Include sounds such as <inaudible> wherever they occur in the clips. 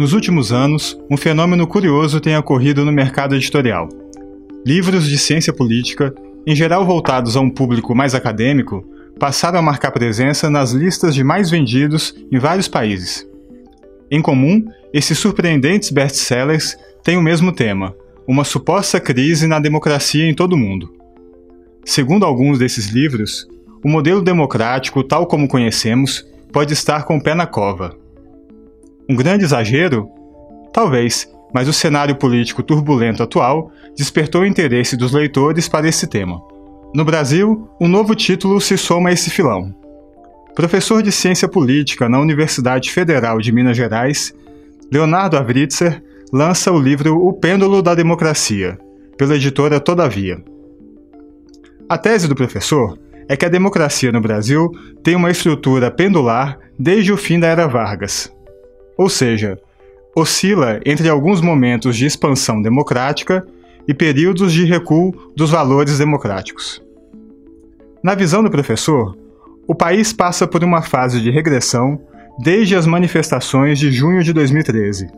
Nos últimos anos, um fenômeno curioso tem ocorrido no mercado editorial. Livros de ciência política, em geral voltados a um público mais acadêmico, passaram a marcar presença nas listas de mais vendidos em vários países. Em comum, esses surpreendentes best-sellers têm o mesmo tema: uma suposta crise na democracia em todo o mundo. Segundo alguns desses livros, o modelo democrático, tal como conhecemos, pode estar com o pé na cova. Um grande exagero? Talvez, mas o cenário político turbulento atual despertou o interesse dos leitores para esse tema. No Brasil, um novo título se soma a esse filão. Professor de Ciência Política na Universidade Federal de Minas Gerais, Leonardo Avritzer lança o livro O Pêndulo da Democracia, pela editora Todavia. A tese do professor é que a democracia no Brasil tem uma estrutura pendular desde o fim da era Vargas. Ou seja, oscila entre alguns momentos de expansão democrática e períodos de recuo dos valores democráticos. Na visão do professor, o país passa por uma fase de regressão desde as manifestações de junho de 2013.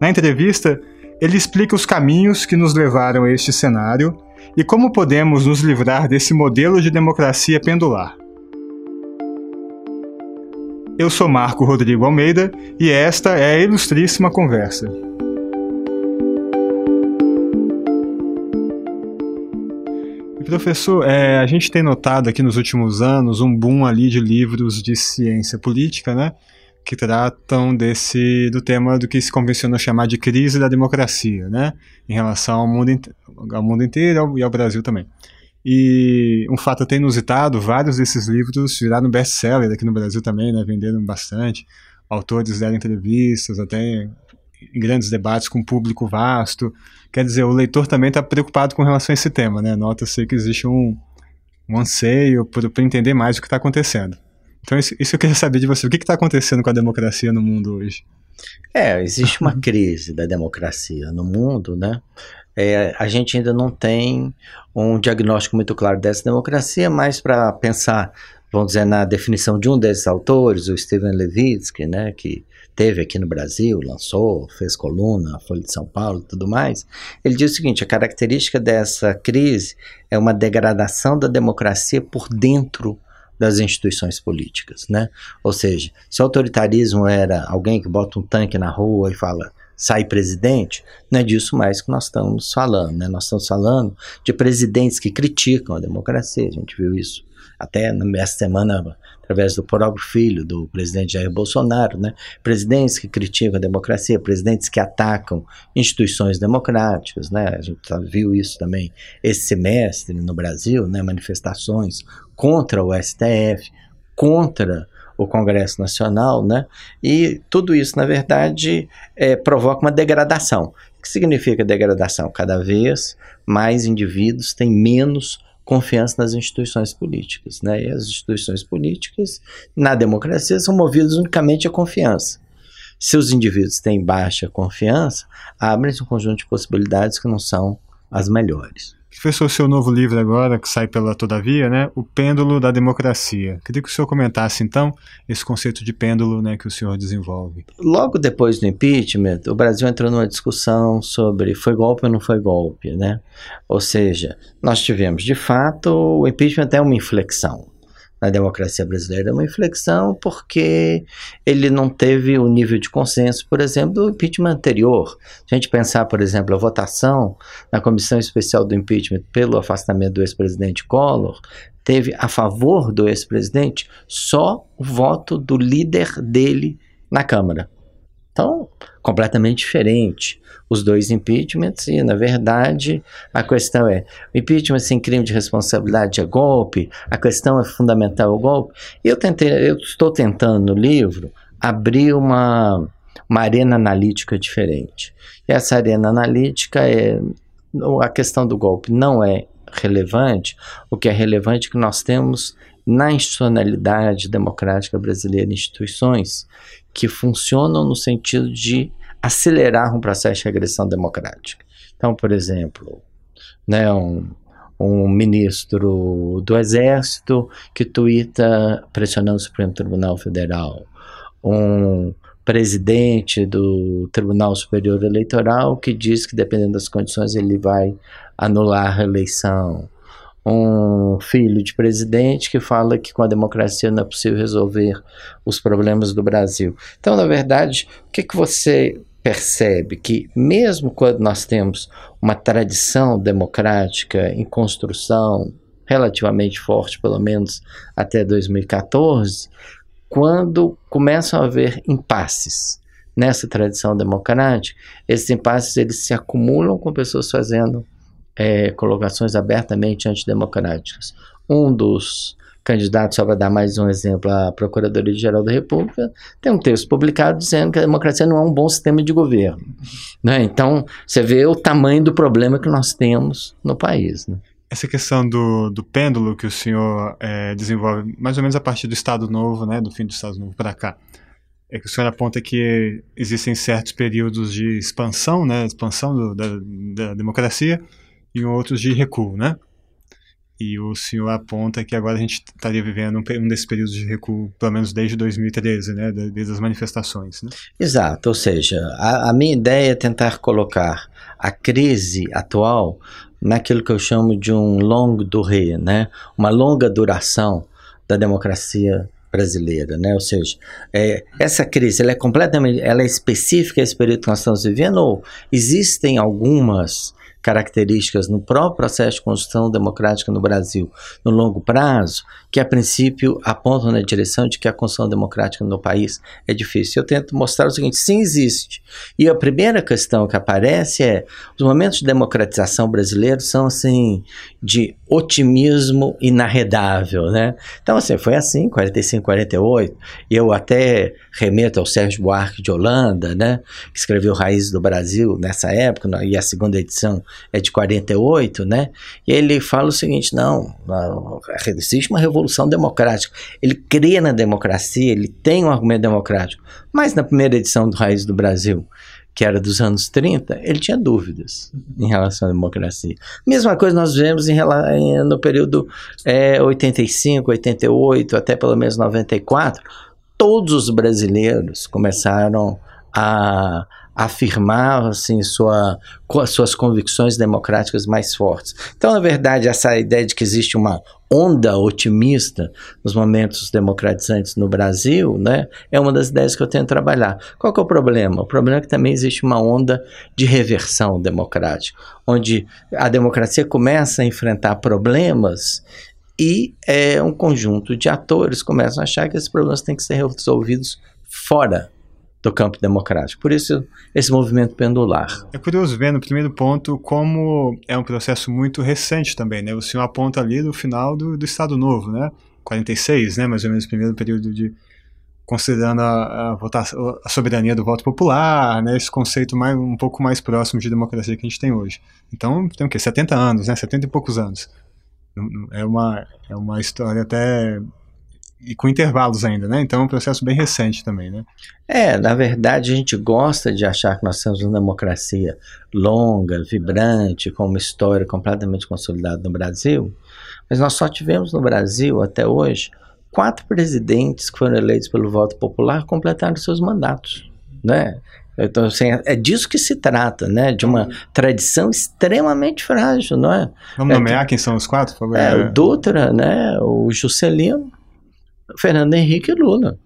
Na entrevista, ele explica os caminhos que nos levaram a este cenário e como podemos nos livrar desse modelo de democracia pendular. Eu sou Marco Rodrigo Almeida e esta é a Ilustríssima Conversa. Professor, é, a gente tem notado aqui nos últimos anos um boom ali de livros de ciência política, né? que tratam desse do tema do que se convencionou chamar de crise da democracia, né, em relação ao mundo, ao mundo inteiro e ao Brasil também. E um fato até inusitado, vários desses livros viraram best-seller aqui no Brasil também, né, venderam bastante. Autores deram entrevistas, até em grandes debates com público vasto. Quer dizer, o leitor também está preocupado com relação a esse tema, né? Nota-se que existe um, um anseio por entender mais o que está acontecendo. Então, isso, isso eu queria saber de você. O que está acontecendo com a democracia no mundo hoje? É, existe uma crise da democracia no mundo, né? É, a gente ainda não tem um diagnóstico muito claro dessa democracia, mas para pensar, vamos dizer, na definição de um desses autores, o Steven Levitsky, né, que teve aqui no Brasil, lançou, fez coluna, Folha de São Paulo e tudo mais, ele diz o seguinte: a característica dessa crise é uma degradação da democracia por dentro das instituições políticas, né? Ou seja, se o autoritarismo era alguém que bota um tanque na rua e fala sai presidente, não é disso mais que nós estamos falando, né? Nós estamos falando de presidentes que criticam a democracia, a gente viu isso até nessa semana através do próprio filho do presidente Jair Bolsonaro, né? Presidentes que criticam a democracia, presidentes que atacam instituições democráticas, né? A gente viu isso também esse semestre no Brasil, né? Manifestações contra o STF, contra o Congresso Nacional, né? E tudo isso, na verdade, é, provoca uma degradação. O que significa degradação? Cada vez mais indivíduos têm menos confiança nas instituições políticas. Né? E as instituições políticas, na democracia, são movidas unicamente à confiança. Se os indivíduos têm baixa confiança, abrem-se um conjunto de possibilidades que não são as melhores. Professor, seu novo livro agora, que sai pela Todavia, né? O Pêndulo da Democracia. Queria que o senhor comentasse, então, esse conceito de pêndulo né, que o senhor desenvolve. Logo depois do impeachment, o Brasil entrou numa discussão sobre foi golpe ou não foi golpe, né? Ou seja, nós tivemos, de fato, o impeachment é uma inflexão na democracia brasileira é uma inflexão porque ele não teve o nível de consenso, por exemplo, do impeachment anterior. Se a gente pensar, por exemplo, a votação na comissão especial do impeachment pelo afastamento do ex-presidente Collor, teve a favor do ex-presidente só o voto do líder dele na Câmara. Então, completamente diferente os dois impeachments e, na verdade, a questão é: o impeachment sem crime de responsabilidade é golpe? A questão é fundamental o golpe? Eu tentei, eu estou tentando no livro abrir uma, uma arena analítica diferente. E essa arena analítica é a questão do golpe não é relevante. O que é relevante é que nós temos na institucionalidade democrática brasileira instituições que funcionam no sentido de acelerar um processo de regressão democrática. Então, por exemplo, né, um, um ministro do Exército que tuita pressionando o Supremo Tribunal Federal, um presidente do Tribunal Superior Eleitoral que diz que, dependendo das condições, ele vai anular a reeleição. Um filho de presidente que fala que com a democracia não é possível resolver os problemas do Brasil. Então, na verdade, o que, que você percebe? Que, mesmo quando nós temos uma tradição democrática em construção relativamente forte, pelo menos até 2014, quando começam a haver impasses nessa tradição democrática, esses impasses eles se acumulam com pessoas fazendo é, colocações abertamente antidemocráticas. Um dos candidatos, só para dar mais um exemplo, a Procuradoria-Geral da República, tem um texto publicado dizendo que a democracia não é um bom sistema de governo. Né? Então, você vê o tamanho do problema que nós temos no país. Né? essa questão do, do pêndulo que o senhor é, desenvolve, mais ou menos a partir do Estado Novo, né, do fim do Estado Novo para cá, é que o senhor aponta que existem certos períodos de expansão, né, expansão do, da, da democracia, e outros de recuo, né? E o senhor aponta que agora a gente estaria vivendo um, um desses períodos de recuo, pelo menos desde 2013, né, desde as manifestações. Né? Exato, ou seja, a, a minha ideia é tentar colocar a crise atual naquilo que eu chamo de um longo durée, né? uma longa duração da democracia brasileira, né? Ou seja, é, essa crise ela é completamente, ela é específica a esse período que nós estamos vivendo ou existem algumas características no próprio processo de construção democrática no Brasil no longo prazo, que a princípio apontam na direção de que a construção democrática no país é difícil. Eu tento mostrar o seguinte: sim, existe. E a primeira questão que aparece é: os momentos de democratização brasileiros são assim, de otimismo inarredável, né? Então, assim, foi assim, 45, 48, e eu até remeto ao Sérgio Buarque de Holanda, né? Que escreveu Raízes do Brasil nessa época, e a segunda edição é de 48, né? E ele fala o seguinte: não, existe uma revolução democrática. Ele crê na democracia, ele tem um argumento democrático. Mas na primeira edição do Raiz do Brasil, que era dos anos 30, ele tinha dúvidas em relação à democracia. Mesma coisa nós vemos em, no período é, 85, 88, até pelo menos 94. Todos os brasileiros começaram a afirmar assim, sua, suas convicções democráticas mais fortes. Então, na verdade, essa ideia de que existe uma onda otimista nos momentos democratizantes no Brasil, né, é uma das ideias que eu tento trabalhar. Qual é o problema? O problema é que também existe uma onda de reversão democrática, onde a democracia começa a enfrentar problemas e é, um conjunto de atores começam a achar que esses problemas têm que ser resolvidos fora do campo democrático. Por isso, esse movimento pendular. É curioso ver, no primeiro ponto, como é um processo muito recente também, né? O senhor aponta ali do final do, do Estado Novo, né? 46, né? Mais ou menos primeiro período de considerando a, a, votação, a soberania do voto popular, né? Esse conceito mais, um pouco mais próximo de democracia que a gente tem hoje. Então, tem o quê? 70 anos, né? 70 e poucos anos. É uma, é uma história até e com intervalos ainda, né? Então é um processo bem recente também, né? É, na verdade a gente gosta de achar que nós temos uma democracia longa, vibrante, com uma história completamente consolidada no Brasil, mas nós só tivemos no Brasil até hoje quatro presidentes que foram eleitos pelo voto popular completaram seus mandatos, né? Então, assim, é disso que se trata, né? De uma tradição extremamente frágil, não é? Vamos nomear é, quem são os quatro, por favor? É, o Dutra, né? O Juscelino, Fernando Henrique e Lula.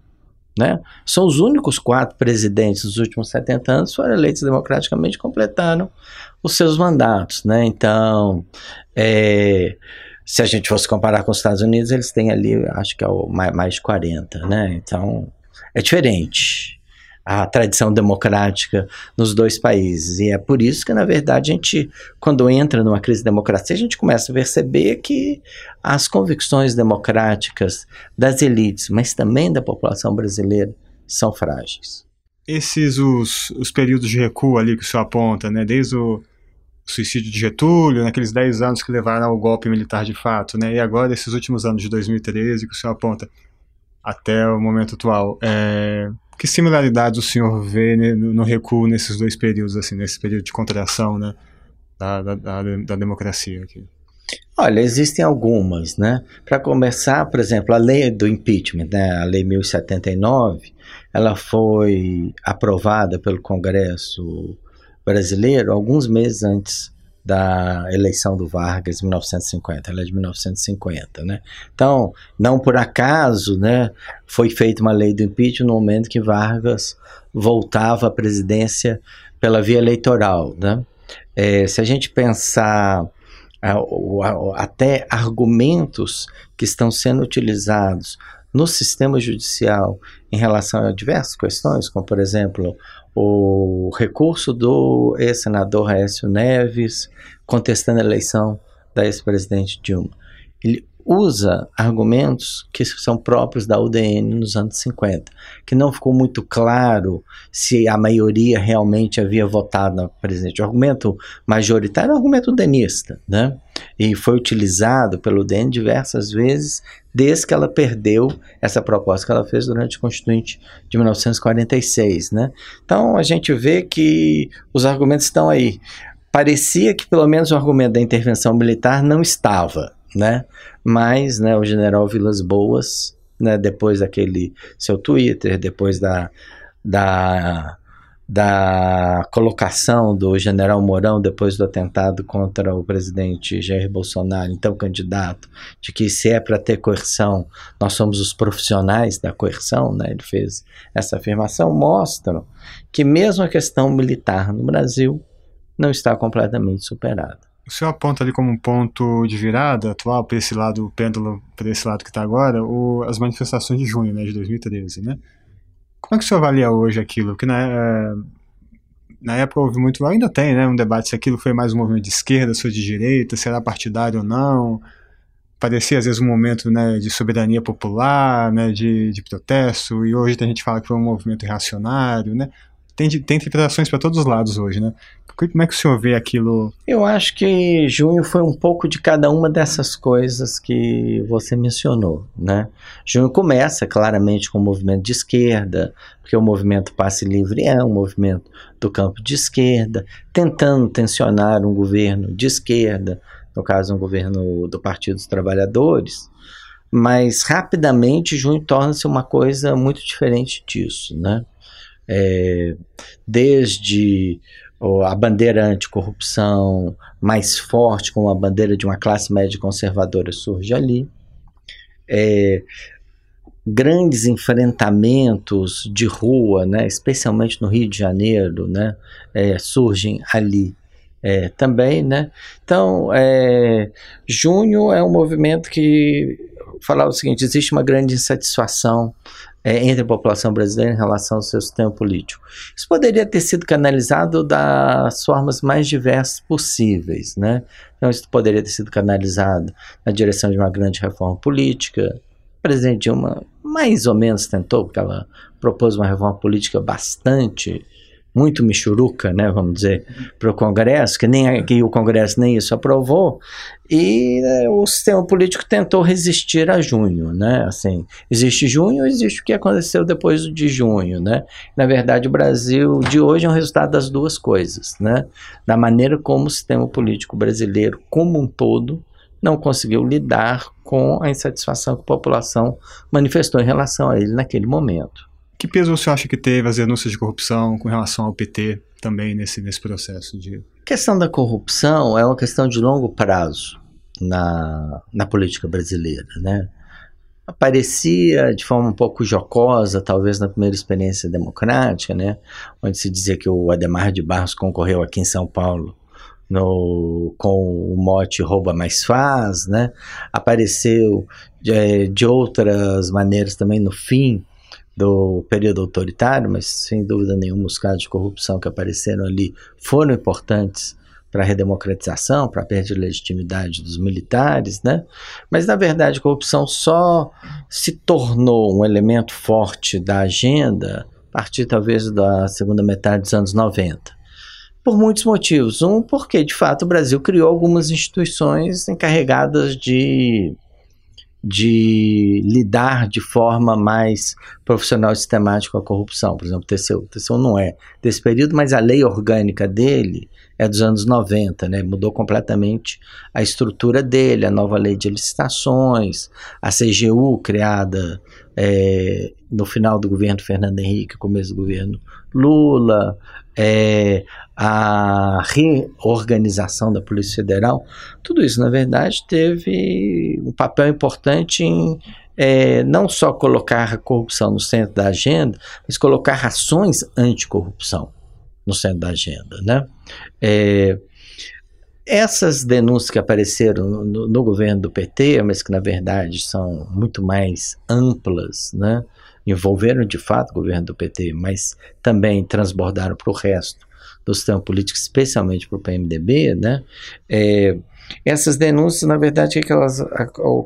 Né? São os únicos quatro presidentes dos últimos 70 anos que foram eleitos democraticamente completaram os seus mandatos. Né? Então, é, se a gente fosse comparar com os Estados Unidos, eles têm ali, acho que é o mais, de 40. Né? Então, é diferente a tradição democrática nos dois países. E é por isso que, na verdade, a gente, quando entra numa crise de democracia, a gente começa a perceber que as convicções democráticas das elites, mas também da população brasileira, são frágeis. Esses os, os períodos de recuo ali que o senhor aponta, né, desde o suicídio de Getúlio, naqueles 10 anos que levaram ao golpe militar de fato, né, e agora esses últimos anos de 2013 que o senhor aponta até o momento atual, é, que similaridades o senhor vê no, recuo nesses dois períodos, assim, nesse período de contração né, da, da, da, da democracia aqui? Olha, existem algumas, né? Para começar, por exemplo, a lei do impeachment, né? a lei 1079, ela foi aprovada pelo Congresso brasileiro alguns meses antes da eleição do Vargas em 1950, ela é de 1950, né? Então, não por acaso, né, foi feita uma lei do impeachment no momento que Vargas voltava à presidência pela via eleitoral, né? É, se a gente pensar até argumentos que estão sendo utilizados no sistema judicial em relação a diversas questões, como por exemplo o recurso do ex-senador Aécio Neves contestando a eleição da ex-presidente Dilma. Ele usa argumentos que são próprios da UDN nos anos 50, que não ficou muito claro se a maioria realmente havia votado na presidente. O argumento majoritário é o argumento denista, né? E foi utilizado pelo UDN diversas vezes desde que ela perdeu essa proposta que ela fez durante o Constituinte de 1946, né? Então a gente vê que os argumentos estão aí. Parecia que pelo menos o argumento da intervenção militar não estava, né? Mas, né, o general Vilas Boas, né, depois daquele seu Twitter, depois da, da, da colocação do general Mourão, depois do atentado contra o presidente Jair Bolsonaro, então candidato, de que se é para ter coerção, nós somos os profissionais da coerção, né, ele fez essa afirmação, mostram que mesmo a questão militar no Brasil não está completamente superada. O senhor aponta ali como um ponto de virada atual para esse lado, o pêndulo para esse lado que está agora, o, as manifestações de junho né, de 2013, né? Como é que o senhor avalia hoje aquilo? Porque na, é, na época houve muito, ainda tem, né, um debate se aquilo foi mais um movimento de esquerda, se foi de direita, se era partidário ou não. Parecia às vezes um momento né, de soberania popular, né, de, de protesto, e hoje a gente fala que foi um movimento reacionário, né? Tem, tem interpretações para todos os lados hoje, né? Como é que o senhor vê aquilo? Eu acho que junho foi um pouco de cada uma dessas coisas que você mencionou, né? Junho começa claramente com o movimento de esquerda, porque o movimento Passe Livre é um movimento do campo de esquerda, tentando tensionar um governo de esquerda, no caso um governo do Partido dos Trabalhadores, mas rapidamente junho torna-se uma coisa muito diferente disso, né? É, desde a bandeira anticorrupção mais forte, como a bandeira de uma classe média conservadora surge ali. É, grandes enfrentamentos de rua, né, especialmente no Rio de Janeiro, né, é, surgem ali é, também, né? Então, é, junho é um movimento que falava o seguinte: existe uma grande insatisfação é, entre a população brasileira em relação ao seu sistema político. Isso poderia ter sido canalizado das formas mais diversas possíveis, né? Então, isso poderia ter sido canalizado na direção de uma grande reforma política. O presidente Dilma mais ou menos tentou, porque ela propôs uma reforma política bastante muito michuruca, né, vamos dizer, para o Congresso, que nem que o Congresso nem isso aprovou, e né, o sistema político tentou resistir a junho, né, assim, existe junho, existe o que aconteceu depois de junho, né, na verdade o Brasil de hoje é um resultado das duas coisas, né, da maneira como o sistema político brasileiro como um todo não conseguiu lidar com a insatisfação que a população manifestou em relação a ele naquele momento. Que peso você acha que teve as denúncias de corrupção com relação ao PT também nesse, nesse processo de. A questão da corrupção é uma questão de longo prazo na, na política brasileira, né? Aparecia de forma um pouco jocosa, talvez na primeira experiência democrática, né? Onde se dizia que o Ademar de Barros concorreu aqui em São Paulo no, com o mote rouba mais faz, né? Apareceu de, de outras maneiras também no fim do período autoritário, mas sem dúvida nenhuma os casos de corrupção que apareceram ali foram importantes para a redemocratização, para a perda de legitimidade dos militares, né? Mas na verdade a corrupção só se tornou um elemento forte da agenda a partir talvez da segunda metade dos anos 90. Por muitos motivos. Um, porque de fato o Brasil criou algumas instituições encarregadas de de lidar de forma mais profissional e sistemática com a corrupção. Por exemplo, o TCU. O TCU não é desse período, mas a lei orgânica dele é dos anos 90, né? Mudou completamente a estrutura dele, a nova lei de licitações, a CGU criada é, no final do governo Fernando Henrique, começo do governo Lula, é, a reorganização da Polícia Federal, tudo isso, na verdade, teve um papel importante em é, não só colocar a corrupção no centro da agenda, mas colocar ações anticorrupção no centro da agenda. Né? É, essas denúncias que apareceram no, no, governo do PT, mas que na verdade são muito mais amplas, né? Envolveram de fato o governo do PT, mas também transbordaram para o resto do sistema político, especialmente para o PMDB, né? É, essas denúncias, na verdade, o que elas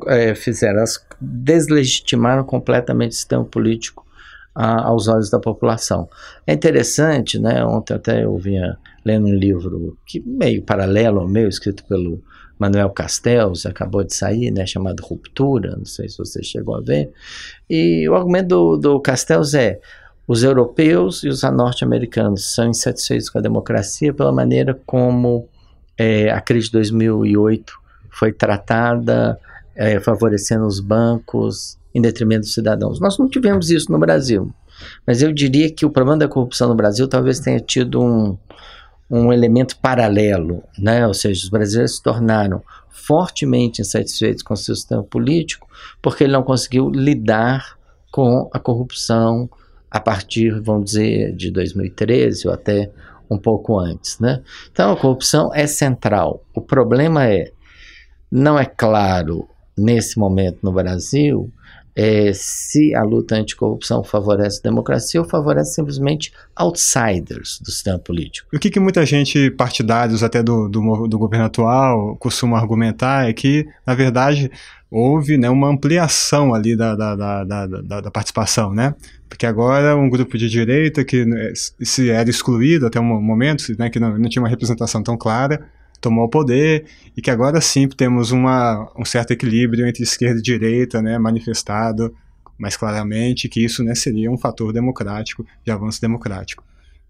é, fizeram? Elas deslegitimaram completamente o sistema político a, aos olhos da população. É interessante, né? Ontem até eu vinha lendo um livro que meio paralelo ao meu, escrito pelo Manuel Castells, acabou de sair, né, chamado Ruptura, não sei se você chegou a ver. E o argumento do, do Castells é: os europeus e os norte-americanos são insatisfeitos com a democracia pela maneira como é, a crise de 2008 foi tratada, é, favorecendo os bancos em detrimento dos cidadãos. Nós não tivemos isso no Brasil, mas eu diria que o problema da corrupção no Brasil talvez tenha tido um, um elemento paralelo, né? ou seja, os brasileiros se tornaram fortemente insatisfeitos com o seu sistema político porque ele não conseguiu lidar com a corrupção a partir, vamos dizer, de 2013 ou até um pouco antes. Né? Então a corrupção é central. O problema é, não é claro nesse momento no Brasil é, se a luta anticorrupção favorece a democracia ou favorece simplesmente outsiders do sistema político. O que, que muita gente, partidários até do, do, do governo atual, costuma argumentar é que, na verdade, houve né, uma ampliação ali da, da, da, da, da participação, né? Porque agora um grupo de direita que né, se era excluído até um momento, né, que não, não tinha uma representação tão clara, tomou o poder e que agora sim temos uma, um certo equilíbrio entre esquerda e direita, né, manifestado mais claramente que isso né, seria um fator democrático, de avanço democrático.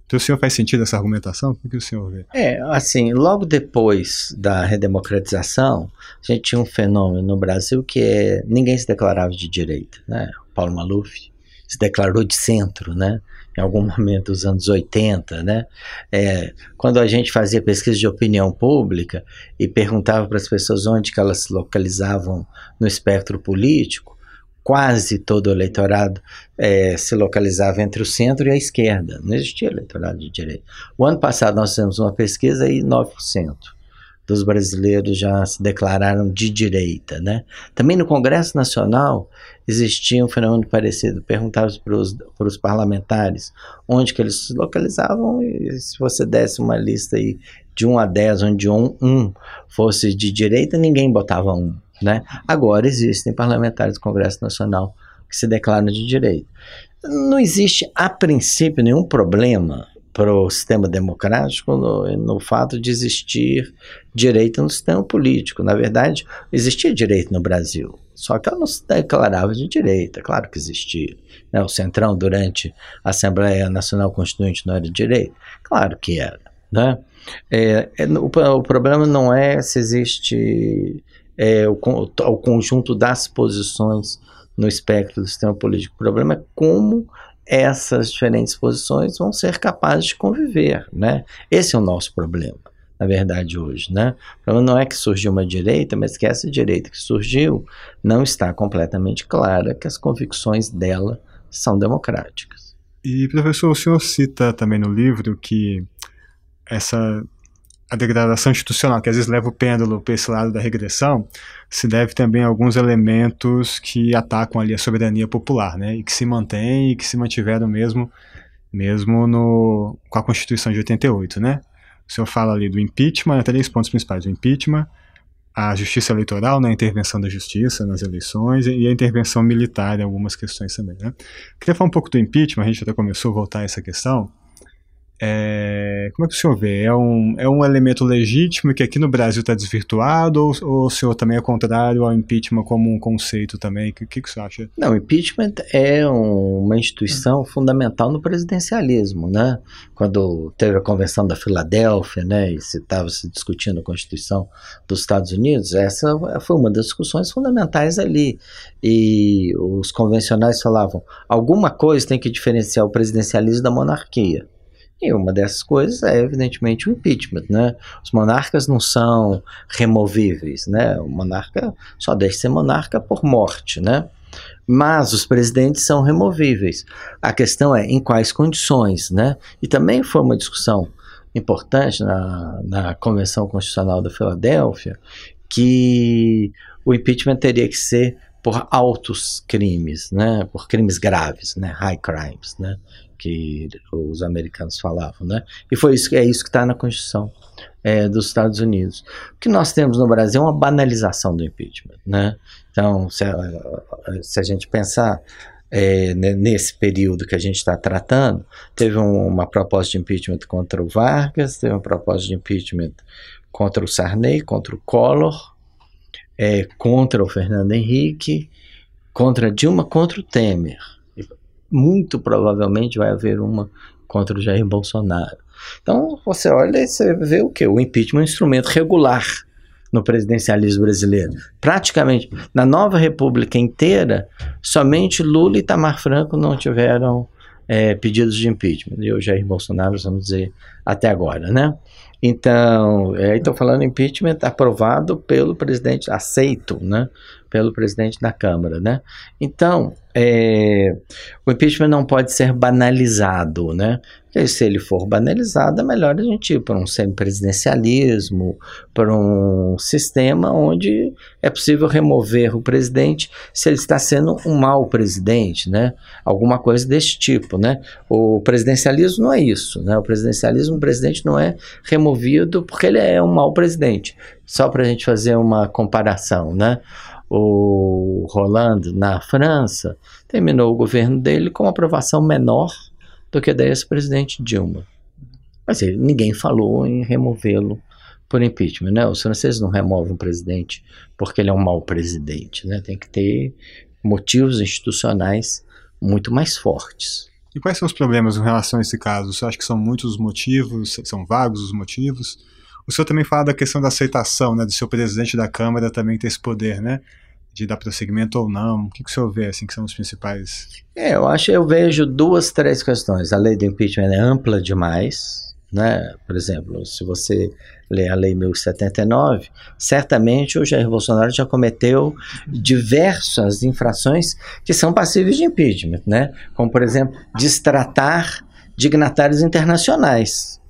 Então, o senhor faz sentido essa argumentação? O que o senhor vê? É, assim, logo depois da redemocratização, a gente tinha um fenômeno no Brasil que é ninguém se declarava de direita, né? Paulo Maluf se declarou de centro, né? em algum <laughs> momento dos anos 80, né? É, quando a gente fazia pesquisa de opinião pública e perguntava para as pessoas onde que elas se localizavam no espectro político, quase todo o eleitorado é, se localizava entre o centro e a esquerda. Não existia eleitorado de direita. O ano passado nós fizemos uma pesquisa e 9% dos brasileiros já se declararam de direita, né? Também no Congresso Nacional existia um fenômeno parecido. Perguntava para os parlamentares onde que eles se localizavam e se você desse uma lista aí de 1 a 10, onde um, um fosse de direita, ninguém botava um, né? Agora existem parlamentares do Congresso Nacional que se declaram de direita. Não existe, a princípio, nenhum problema para o sistema democrático no, no, fato de existir direito no sistema político. Na verdade, existia direito no Brasil, só que ela não se declarava de direita, claro que existia. Né? O Centrão, durante a Assembleia Nacional Constituinte, não era de direita? Claro que era. Né? É, é, o, o, problema não é se existe é, o, o conjunto das posições no espectro do sistema político. O problema é como essas diferentes posições vão ser capazes de conviver, né? Esse é o nosso problema, na verdade, hoje, né? O problema não é que surgiu uma direita, mas que essa direita que surgiu não está completamente clara que as convicções dela são democráticas. E, professor, o senhor cita também no livro que essa a degradação institucional, que às vezes leva o pêndulo para esse lado da regressão, se deve também a alguns elementos que atacam ali a soberania popular, né, e que se mantêm e que se mantiveram mesmo, mesmo no, com a Constituição de 88, né. O senhor fala ali do impeachment, né, três pontos principais, do impeachment, a justiça eleitoral, né, a intervenção da justiça nas eleições e a intervenção militar em algumas questões também, né. Queria falar um pouco do impeachment, a gente até começou a voltar a essa questão, É, como é que o senhor vê? É um, é um elemento legítimo que aqui no Brasil está desvirtuado ou, ou, o senhor também é contrário ao impeachment como um conceito também? O que, que, que você acha? Não, o impeachment é um, uma instituição fundamental no presidencialismo, né? Quando teve a convenção da Filadélfia, né, e estava se discutindo a Constituição dos Estados Unidos, essa foi uma das discussões fundamentais ali. E os convencionais falavam, alguma coisa tem que diferenciar o presidencialismo da monarquia. E uma dessas coisas é, evidentemente, o impeachment, né? Os monarcas não são removíveis, né? O monarca só deixa de ser monarca por morte, né? Mas os presidentes são removíveis. A questão é em quais condições, né? E também foi uma discussão importante na, na Convenção Constitucional da Filadélfia que o impeachment teria que ser por altos crimes, né? Por crimes graves, né? High crimes, né? que os americanos falavam, né? E foi isso, é isso que está na Constituição é, dos Estados Unidos. O que nós temos no Brasil é uma banalização do impeachment, né? Então, se a, se a gente pensar é, nesse período que a gente está tratando, teve um, uma proposta de impeachment contra o Vargas, teve uma proposta de impeachment contra o Sarney, contra o Collor, é, contra o Fernando Henrique, contra Dilma, contra o Temer muito provavelmente vai haver uma contra o Jair Bolsonaro. Então, você olha e você vê o que? O impeachment é um instrumento regular no presidencialismo brasileiro. Praticamente, na nova república inteira, somente Lula e Itamar Franco não tiveram é, pedidos de impeachment. E o Jair Bolsonaro, vamos dizer, até agora, né? Então, é, estou falando impeachment aprovado pelo presidente, aceito, né? Pelo presidente da Câmara, né? Então, é, o impeachment não pode ser banalizado, né? Se ele for banalizado, é melhor a gente ir para um semipresidencialismo, para um sistema onde é possível remover o presidente se ele está sendo um mau presidente, né? Alguma coisa desse tipo, né? O presidencialismo não é isso, né? O presidencialismo, o presidente não é removido porque ele é um mau presidente. Só para a gente fazer uma comparação, né? o Roland na França, terminou o governo dele com aprovação menor do que da ex-presidente Dilma. Mas ninguém falou em removê-lo por impeachment, né? Os franceses não removem um presidente porque ele é um mau presidente, né? Tem que ter motivos institucionais muito mais fortes. E quais são os problemas em relação a esse caso? Você acha que são muitos os motivos, são vagos os motivos? O senhor também fala da questão da aceitação, né, do seu presidente da Câmara também ter esse poder, né? De dar prosseguimento ou não. O que, que o senhor vê, assim, que são os principais? É, eu acho, eu vejo duas, três questões. A lei do impeachment é ampla demais, né? Por exemplo, se você ler a lei 1079, certamente o Jair Bolsonaro já cometeu diversas infrações que são passíveis de impeachment, né? Como, por exemplo, destratar dignatários internacionais.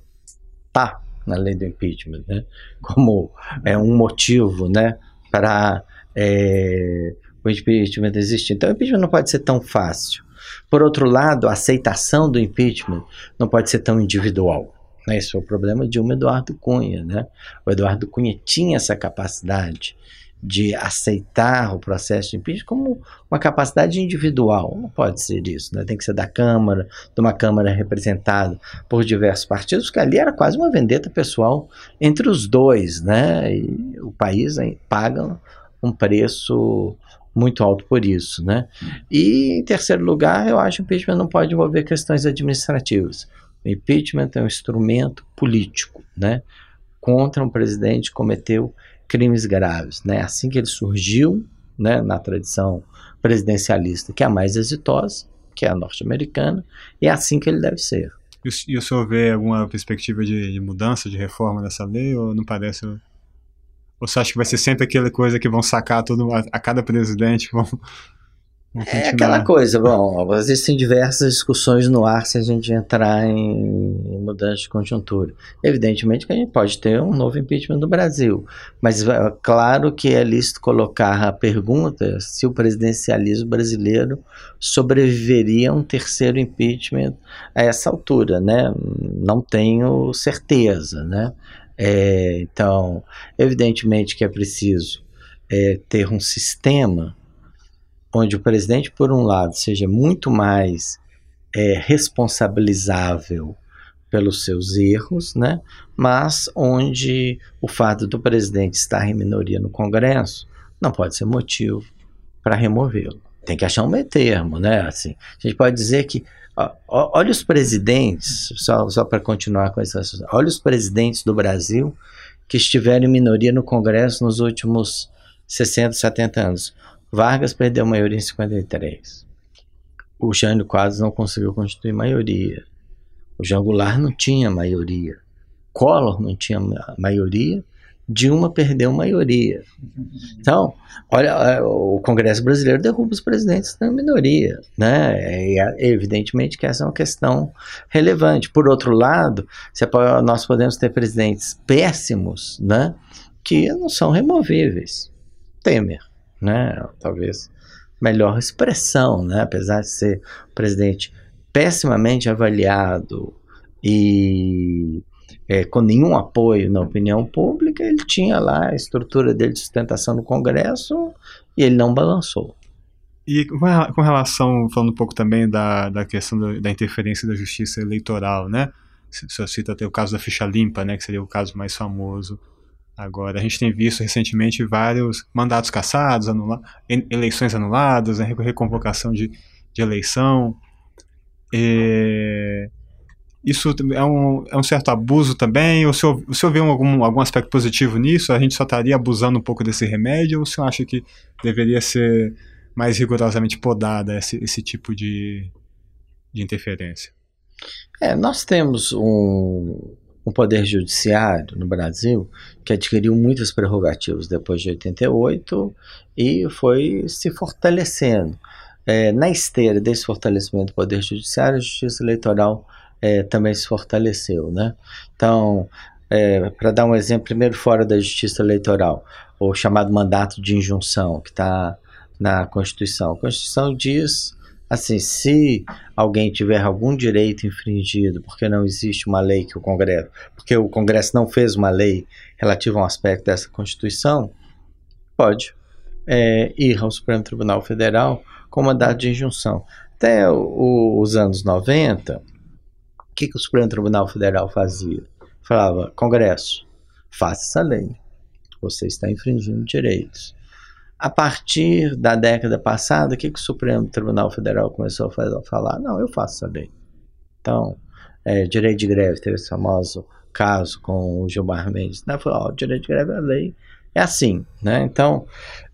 Tá, na lei do impeachment, né? como é um motivo né, para é, o impeachment existir. Então, o impeachment não pode ser tão fácil. Por outro lado, a aceitação do impeachment não pode ser tão individual. Né? Esse foi o problema de um Eduardo Cunha. Né? O Eduardo Cunha tinha essa capacidade de aceitar o processo de impeachment como uma capacidade individual. Não pode ser isso, né? tem que ser da Câmara, de uma Câmara representada por diversos partidos, porque ali era quase uma vendeta pessoal entre os dois, né? E o país paga um preço muito alto por isso, né? E em terceiro lugar, eu acho que o impeachment não pode envolver questões administrativas. O impeachment é um instrumento político, né? Contra um presidente que cometeu crimes graves. Né? Assim que ele surgiu, né, na tradição presidencialista, que é a mais exitosa, que é a norte-americana, e é assim que ele deve ser. E o senhor vê alguma perspectiva de, de mudança, de reforma dessa lei, ou não parece ou você acha que vai ser sempre aquela coisa que vão sacar a, a cada presidente? Vão, é aquela coisa, bom, existem diversas discussões no ar se a gente entrar em mudança de conjuntura. Evidentemente que a gente pode ter um novo impeachment no Brasil, mas é claro que é lícito colocar a pergunta se o presidencialismo brasileiro sobreviveria a um terceiro impeachment a essa altura, né? Não tenho certeza, né? É, então, evidentemente que é preciso é, ter um sistema onde o presidente, por um lado, seja muito mais é, responsabilizável pelos seus erros, né? mas onde o fato do presidente estar em minoria no Congresso não pode ser motivo para removê-lo. Tem que achar um meio termo, né? Assim, a gente pode dizer que olha os presidentes, só, só para continuar com essa, olha os presidentes do Brasil que estiveram em minoria no Congresso nos últimos 60, 70 anos. Vargas perdeu a maioria em 53. O Jânio Quadros não conseguiu constituir maioria. O Jean Goulart não tinha maioria. Collor não tinha maioria. Dilma perdeu maioria. Então, olha, é, o Congresso Brasileiro derruba os presidentes da minoria, né? E é, evidentemente que essa é uma questão relevante. Por outro lado, nós podemos ter presidentes péssimos, né? Que não são removíveis. Temer, né? Talvez melhor expressão, né? Apesar de ser presidente pessimamente avaliado e é, com nenhum apoio na opinião pública, ele tinha lá a estrutura dele de sustentação no Congresso e ele não balançou. E com relação, falando um pouco também da, da questão do, da interferência da justiça eleitoral, né? Você cita até o caso da ficha limpa, né? Que seria o caso mais famoso. Agora, a gente tem visto recentemente vários mandatos cassados, anula eleições anuladas, né? reconvocação de, de eleição. E isso é um, é um certo abuso também? Ou o senhor, o senhor vê algum, algum aspecto positivo nisso? A gente só estaria abusando um pouco desse remédio? Ou o senhor acha que deveria ser mais rigorosamente podada esse, esse tipo de, de interferência? É, nós temos um, um poder judiciário no Brasil que adquiriu muitas prerrogativas depois de 88 e foi se fortalecendo. É, na esteira desse fortalecimento do poder judiciário, a justiça eleitoral é, também se fortaleceu, né? Então, é, para dar um exemplo, primeiro fora da justiça eleitoral, o chamado mandato de injunção, que está na Constituição. A Constituição diz assim, se alguém tiver algum direito infringido, porque não existe uma lei que o Congresso, porque o Congresso não fez uma lei relativa a um aspecto dessa Constituição, pode é, ir ao Supremo Tribunal Federal com mandato de injunção. Até o, os anos 90, que, que o Supremo Tribunal Federal fazia? Falava, Congresso, faça essa lei. Você está infringindo direitos. A partir da década passada, o que, que o Supremo Tribunal Federal começou a falar? Não, eu faço essa lei. Então, é, direito de greve, teve esse famoso caso com o Gilmar Mendes. Né? Falou, ó, direito de greve é lei. É assim, né? Então,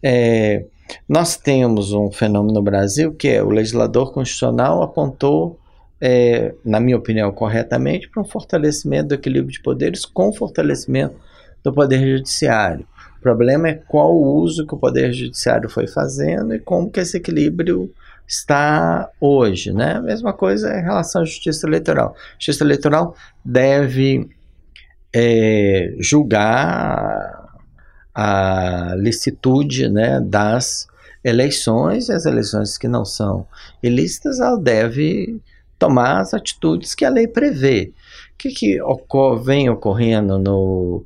é, nós temos um fenômeno no Brasil que é o legislador constitucional apontou é, na minha opinião, corretamente, para um fortalecimento do equilíbrio de poderes com fortalecimento do Poder Judiciário. O problema é qual o uso que o Poder Judiciário foi fazendo e como que esse equilíbrio está hoje. Né? A mesma coisa em relação à Justiça Eleitoral. A Justiça Eleitoral deve é, julgar a licitude né, das eleições, e as eleições que não são ilícitas, ela deve tomar as atitudes que a lei prevê. O que, que vem ocorrendo no,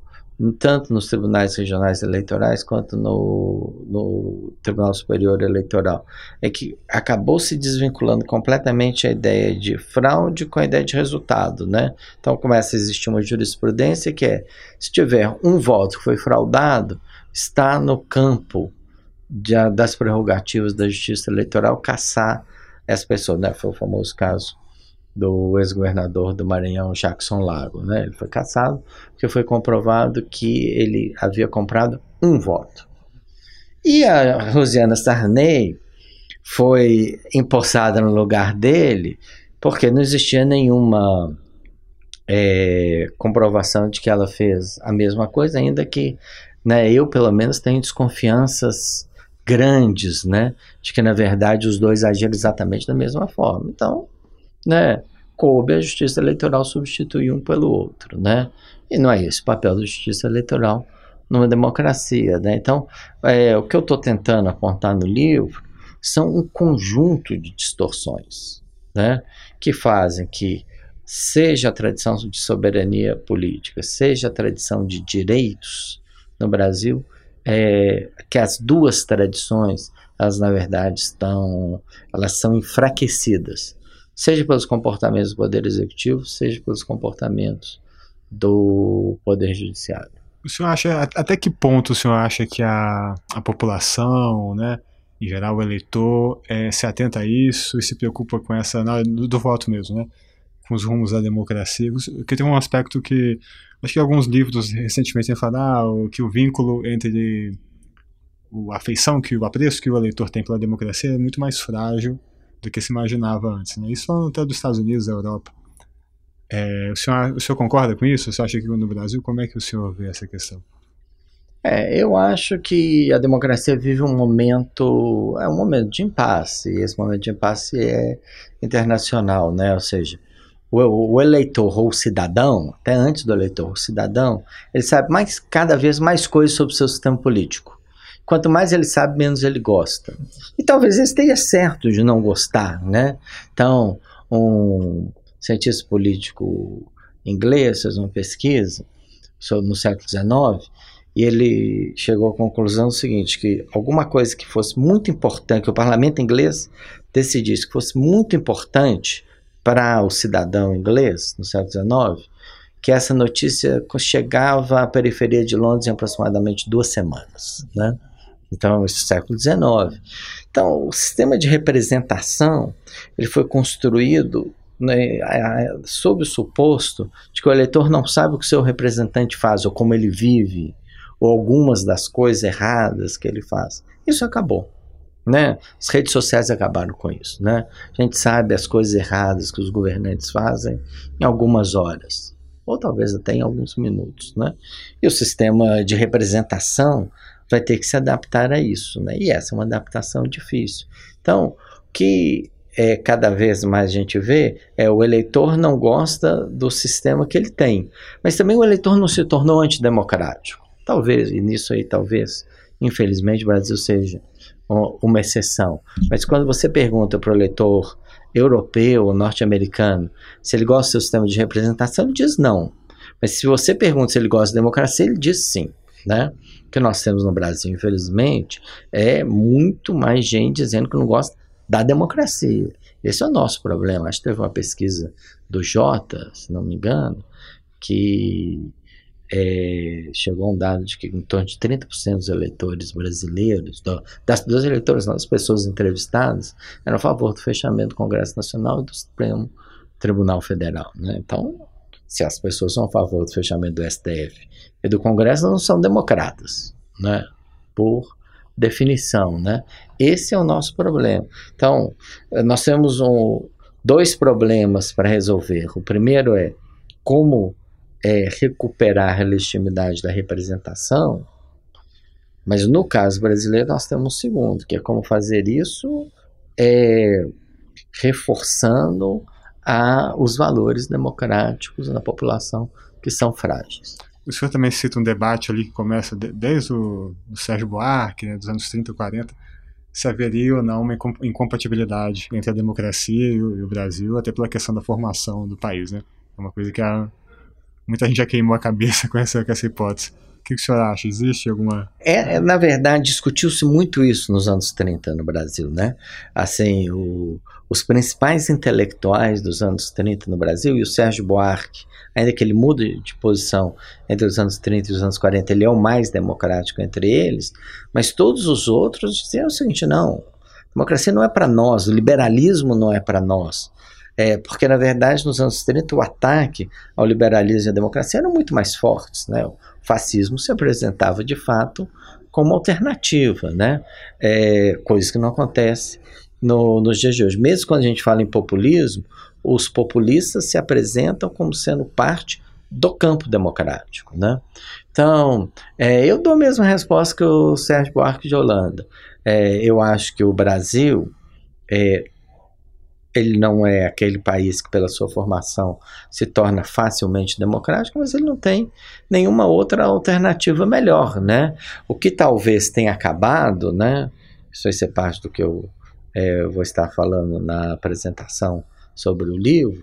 tanto nos tribunais regionais eleitorais quanto no, no, Tribunal Superior Eleitoral, é que acabou se desvinculando completamente a ideia de fraude com a ideia de resultado, né? Então começa a existir uma jurisprudência que é, se tiver um voto que foi fraudado, está no campo de, das prerrogativas da Justiça Eleitoral caçar essa pessoa, né? Foi o famoso caso do ex-governador do Maranhão, Jackson Lago. Né? Ele foi caçado porque foi comprovado que ele havia comprado um voto. E a Rosiana Sarney foi empossada no lugar dele porque não existia nenhuma é, comprovação de que ela fez a mesma coisa, ainda que né, eu, pelo menos, tenho desconfianças grandes, né, de que na verdade os dois agiram exatamente da mesma forma. Então, né, coube a justiça eleitoral substituir um pelo outro, né? E não é esse o papel da justiça eleitoral numa democracia, né? Então, é, o que eu estou tentando apontar no livro são um conjunto de distorções, né? Que fazem que seja a tradição de soberania política, seja a tradição de direitos no Brasil, é, que as duas tradições, elas na verdade estão, elas são enfraquecidas seja pelos comportamentos do Poder Executivo, seja pelos comportamentos do Poder Judiciário. O senhor acha, até que ponto o senhor acha que a, a população, né, em geral o eleitor, é, se atenta a isso e se preocupa com essa, na do, do voto mesmo, né, com os rumos da democracia? Porque tem um aspecto que, acho que alguns livros recentemente têm falado, ah, que o vínculo entre a afeição, que o apreço que o eleitor tem pela democracia é muito mais frágil do que se imaginava antes. Né? Isso até dos Estados Unidos, da Europa. É, o, senhor, o senhor concorda com isso? Você acha que no Brasil, como é que o senhor vê essa questão? É, eu acho que a democracia vive um momento, é um momento de impasse, e esse momento de impasse é internacional, né? Ou seja, o, o, eleitor ou o cidadão, até antes do eleitor, o cidadão, ele sabe mais, cada vez mais coisas sobre o seu sistema político. Quanto mais ele sabe, menos ele gosta. E talvez ele esteja certo de não gostar, né? Então, um cientista político inglês fez uma pesquisa sobre, no século XIX e ele chegou à conclusão seguinte, que alguma coisa que fosse muito importante, que o parlamento inglês decidisse que fosse muito importante para o cidadão inglês no século XIX, que essa notícia chegava à periferia de Londres em aproximadamente duas semanas, né? Então, esse século XIX. Então, o sistema de representação ele foi construído né, sob o suposto de que o eleitor não sabe o que seu representante faz, ou como ele vive, ou algumas das coisas erradas que ele faz. Isso acabou. Né? As redes sociais acabaram com isso. Né? A gente sabe as coisas erradas que os governantes fazem em algumas horas, ou talvez até em alguns minutos. Né? E o sistema de representação vai ter que se adaptar a isso, né? E essa é uma adaptação difícil. Então, o que é, cada vez mais a gente vê é o eleitor não gosta do sistema que ele tem, mas também o eleitor não se tornou antidemocrático. Talvez, e nisso aí talvez, infelizmente, o Brasil seja uma exceção. Mas quando você pergunta para o eleitor europeu ou norte-americano se ele gosta do seu sistema de representação, ele diz não. Mas se você pergunta se ele gosta de democracia, ele diz sim. Né? O que nós temos no Brasil, infelizmente, é muito mais gente dizendo que não gosta da democracia. Esse é o nosso problema. Acho que teve uma pesquisa do Jota, se não me engano, que é, chegou um dado de que em torno de 30% dos eleitores brasileiros, do, das, dos eleitores, das pessoas entrevistadas, eram a favor do fechamento do Congresso Nacional e do Supremo Tribunal Federal. Né? Então, se as pessoas são a favor do fechamento do STF e do Congresso, não são democratas, né? Por definição, né? Esse é o nosso problema. Então, nós temos um, dois problemas para resolver. O primeiro é como é, recuperar a legitimidade da representação, mas no caso brasileiro nós temos um segundo, que é como fazer isso é, reforçando a os valores democráticos na população que são frágeis. O senhor também cita um debate ali que começa desde o Sérgio Buarque, né, dos anos 30 e 40, se haveria ou não uma incompatibilidade entre a democracia e o, e o, Brasil, até pela questão da formação do país. Né? É uma coisa que a, muita gente já queimou a cabeça <laughs> com essa, com essa hipótese. O que, que o senhor acha? Existe alguma. É, é na verdade, discutiu-se muito isso nos anos 30 no Brasil, né? Assim, o, os principais intelectuais dos anos 30 no Brasil, e o Sérgio Buarque, ainda que ele mude de posição entre os anos 30 e os anos 40, ele é o mais democrático entre eles, mas todos os outros diziam o seguinte: não, democracia não é para nós, o liberalismo não é para nós. É, porque, na verdade, nos anos 30, o ataque ao liberalismo e à democracia eram muito mais fortes. Né? O fascismo se apresentava, de fato, como alternativa, né? É, coisa que não acontece no, nos dias de hoje. Mesmo quando a gente fala em populismo, os populistas se apresentam como sendo parte do campo democrático, né? Então, é, eu dou a mesma resposta que o Sérgio Buarque de Holanda. É, eu acho que o Brasil é, ele não é aquele país que, pela sua formação, se torna facilmente democrático, mas ele não tem nenhuma outra alternativa melhor, né? O que talvez tenha acabado, né? Isso vai ser parte do que eu é, vou estar falando na apresentação sobre o livro.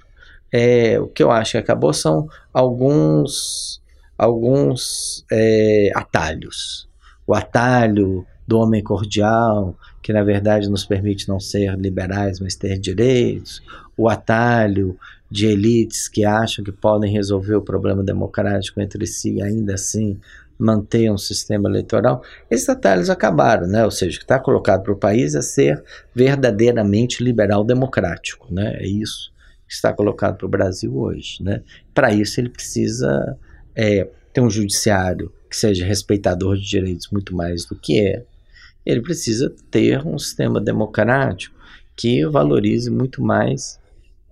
É, o que eu acho que acabou são alguns, alguns é, atalhos. O atalho do homem cordial, que na verdade nos permite não ser liberais, mas ter direitos, o atalho de elites que acham que podem resolver o problema democrático entre si e ainda assim manter um sistema eleitoral, esses atalhos acabaram, né? Ou seja, o que está colocado para o país é ser verdadeiramente liberal democrático, né? É isso que está colocado para o Brasil hoje, né? Para isso ele precisa é, ter um judiciário que seja respeitador de direitos muito mais do que é. Ele precisa ter um sistema democrático que valorize muito mais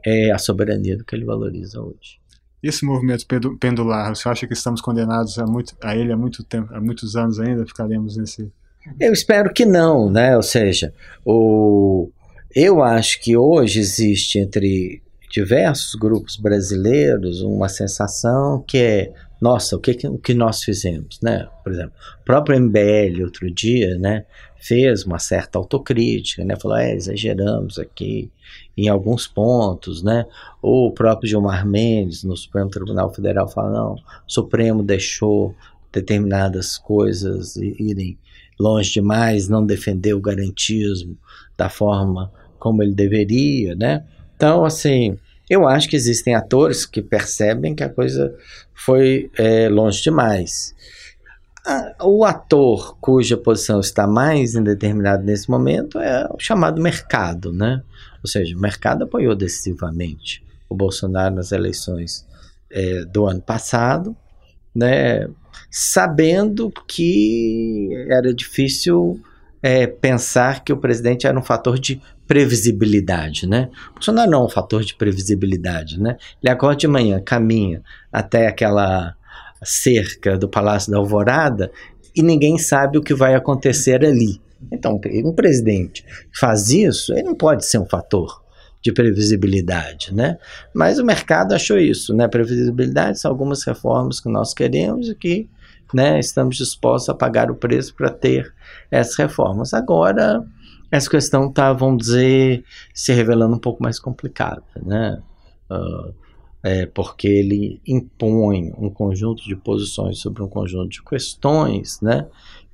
é, a soberania do que ele valoriza hoje. Esse movimento pendular, você acha que estamos condenados a, muito, a ele há muito tempo, há muitos anos ainda? Ficaremos nesse. Eu espero que não, né? Ou seja, o, eu acho que hoje existe entre diversos grupos brasileiros uma sensação que é nossa, o que, o que nós fizemos, né? Por exemplo, o próprio MBL outro dia, né, fez uma certa autocrítica, né? Falou, é, exageramos aqui em alguns pontos, né? Ou o próprio Gilmar Mendes no Supremo Tribunal Federal fala, não, o Supremo deixou determinadas coisas irem longe demais, não defendeu o garantismo da forma como ele deveria, né? Então, assim, eu acho que existem atores que percebem que a coisa foi é, longe demais. O ator cuja posição está mais indeterminada nesse momento é o chamado mercado, né? Ou seja, o mercado apoiou decisivamente o Bolsonaro nas eleições é, do ano passado, né, sabendo que era difícil é, pensar que o presidente era um fator de previsibilidade, né? Bolsonaro não é um fator de previsibilidade, né? Ele acorda de manhã, caminha até aquela cerca do Palácio da Alvorada e ninguém sabe o que vai acontecer ali. Então, um presidente que faz isso, ele não pode ser um fator de previsibilidade, né? Mas o mercado achou isso, né? Previsibilidade são algumas reformas que nós queremos e que, né, estamos dispostos a pagar o preço para ter essas reformas. Agora, essa questão está, vamos dizer, se revelando um pouco mais complicada, né? Uh, é porque ele impõe um conjunto de posições sobre um conjunto de questões, né?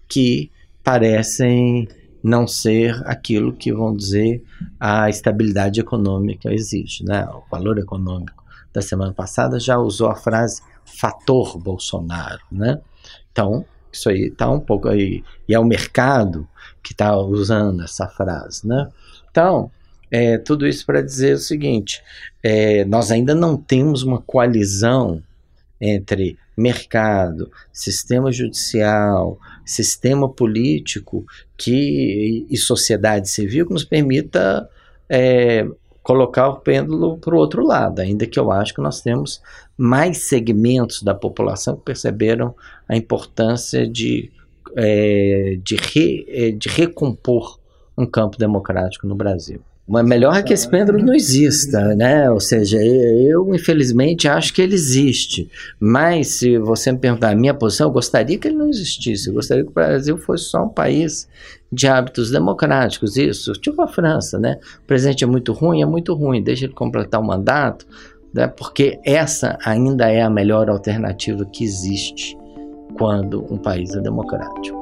Que parecem não ser aquilo que vão dizer a estabilidade econômica exige, né? O valor econômico da semana passada já usou a frase fator Bolsonaro, né? Então, isso aí está um pouco aí, e é o mercado que está usando essa frase, né? Então, é, tudo isso para dizer o seguinte, é, nós ainda não temos uma coalizão entre mercado, sistema judicial, sistema político que, e sociedade civil que nos permita é, colocar o pêndulo para o outro lado, ainda que eu acho que nós temos mais segmentos da população que perceberam a importância de, é, de, re, é, de recompor um campo democrático no Brasil. Mas melhor é que esse pêndulo não exista, né? Ou seja, eu infelizmente acho que ele existe. Mas se você me perguntar a minha posição, eu gostaria que ele não existisse. Eu gostaria que o Brasil fosse só um país de hábitos democráticos. Isso, tipo a França, né? O presidente é muito ruim, é muito ruim. Deixa ele completar o mandato, né? porque essa ainda é a melhor alternativa que existe quando um país é democrático.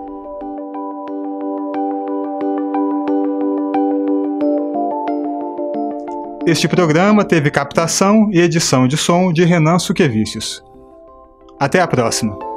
Este programa teve captação e edição de som de Renan Suquevicius. Até a próxima!